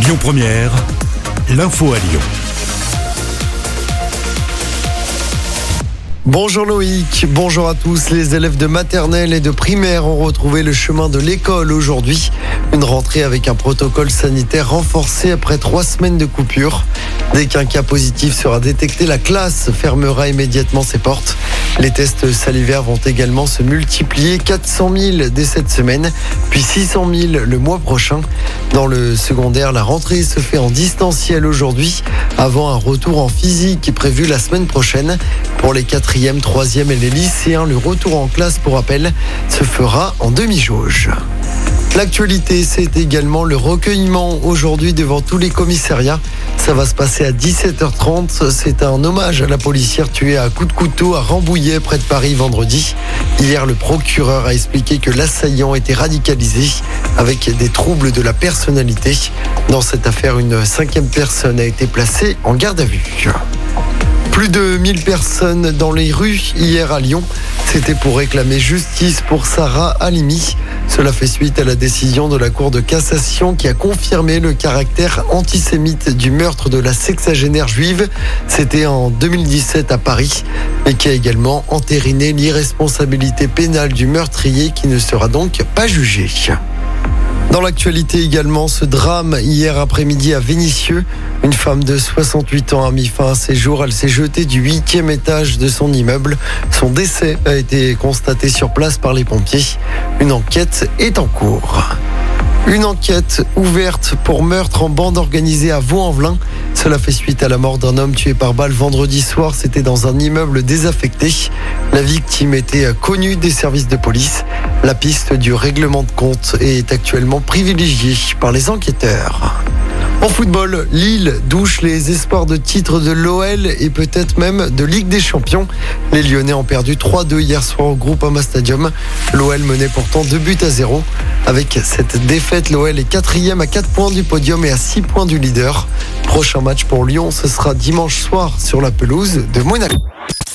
Lyon Première, l'info à Lyon. Bonjour Loïc, bonjour à tous. Les élèves de maternelle et de primaire ont retrouvé le chemin de l'école aujourd'hui. Une rentrée avec un protocole sanitaire renforcé après trois semaines de coupure. Dès qu'un cas positif sera détecté, la classe fermera immédiatement ses portes. Les tests salivaires vont également se multiplier 400 000 dès cette semaine, puis 600 000 le mois prochain. Dans le secondaire, la rentrée se fait en distanciel aujourd'hui, avant un retour en physique prévu la semaine prochaine. Pour les quatrièmes, troisièmes et les lycéens, le retour en classe, pour rappel, se fera en demi-jauge. L'actualité, c'est également le recueillement aujourd'hui devant tous les commissariats. Ça va se passer à 17h30. C'est un hommage à la policière tuée à coups de couteau à Rambouillet, près de Paris, vendredi. Hier, le procureur a expliqué que l'assaillant était radicalisé avec des troubles de la personnalité. Dans cette affaire, une cinquième personne a été placée en garde à vue. Plus de 1000 personnes dans les rues hier à Lyon. C'était pour réclamer justice pour Sarah Halimi. Cela fait suite à la décision de la Cour de cassation qui a confirmé le caractère antisémite du meurtre de la sexagénaire juive. C'était en 2017 à Paris, mais qui a également entériné l'irresponsabilité pénale du meurtrier qui ne sera donc pas jugé. Dans l'actualité également, ce drame hier après-midi à Vénissieux. Une femme de 68 ans a mis fin à ses jours. Elle s'est jetée du huitième étage de son immeuble. Son décès a été constaté sur place par les pompiers. Une enquête est en cours. Une enquête ouverte pour meurtre en bande organisée à Vaux-en-Velin. Cela fait suite à la mort d'un homme tué par balle vendredi soir. C'était dans un immeuble désaffecté. La victime était connue des services de police. La piste du règlement de compte est actuellement privilégiée par les enquêteurs. En football, Lille douche les espoirs de titre de l'OL et peut-être même de Ligue des Champions. Les Lyonnais ont perdu 3-2 hier soir au groupe Ama Stadium. L'OL menait pourtant 2 buts à 0. Avec cette défaite, l'OL est quatrième à 4 points du podium et à 6 points du leader. Prochain match pour Lyon, ce sera dimanche soir sur la pelouse de Monaco.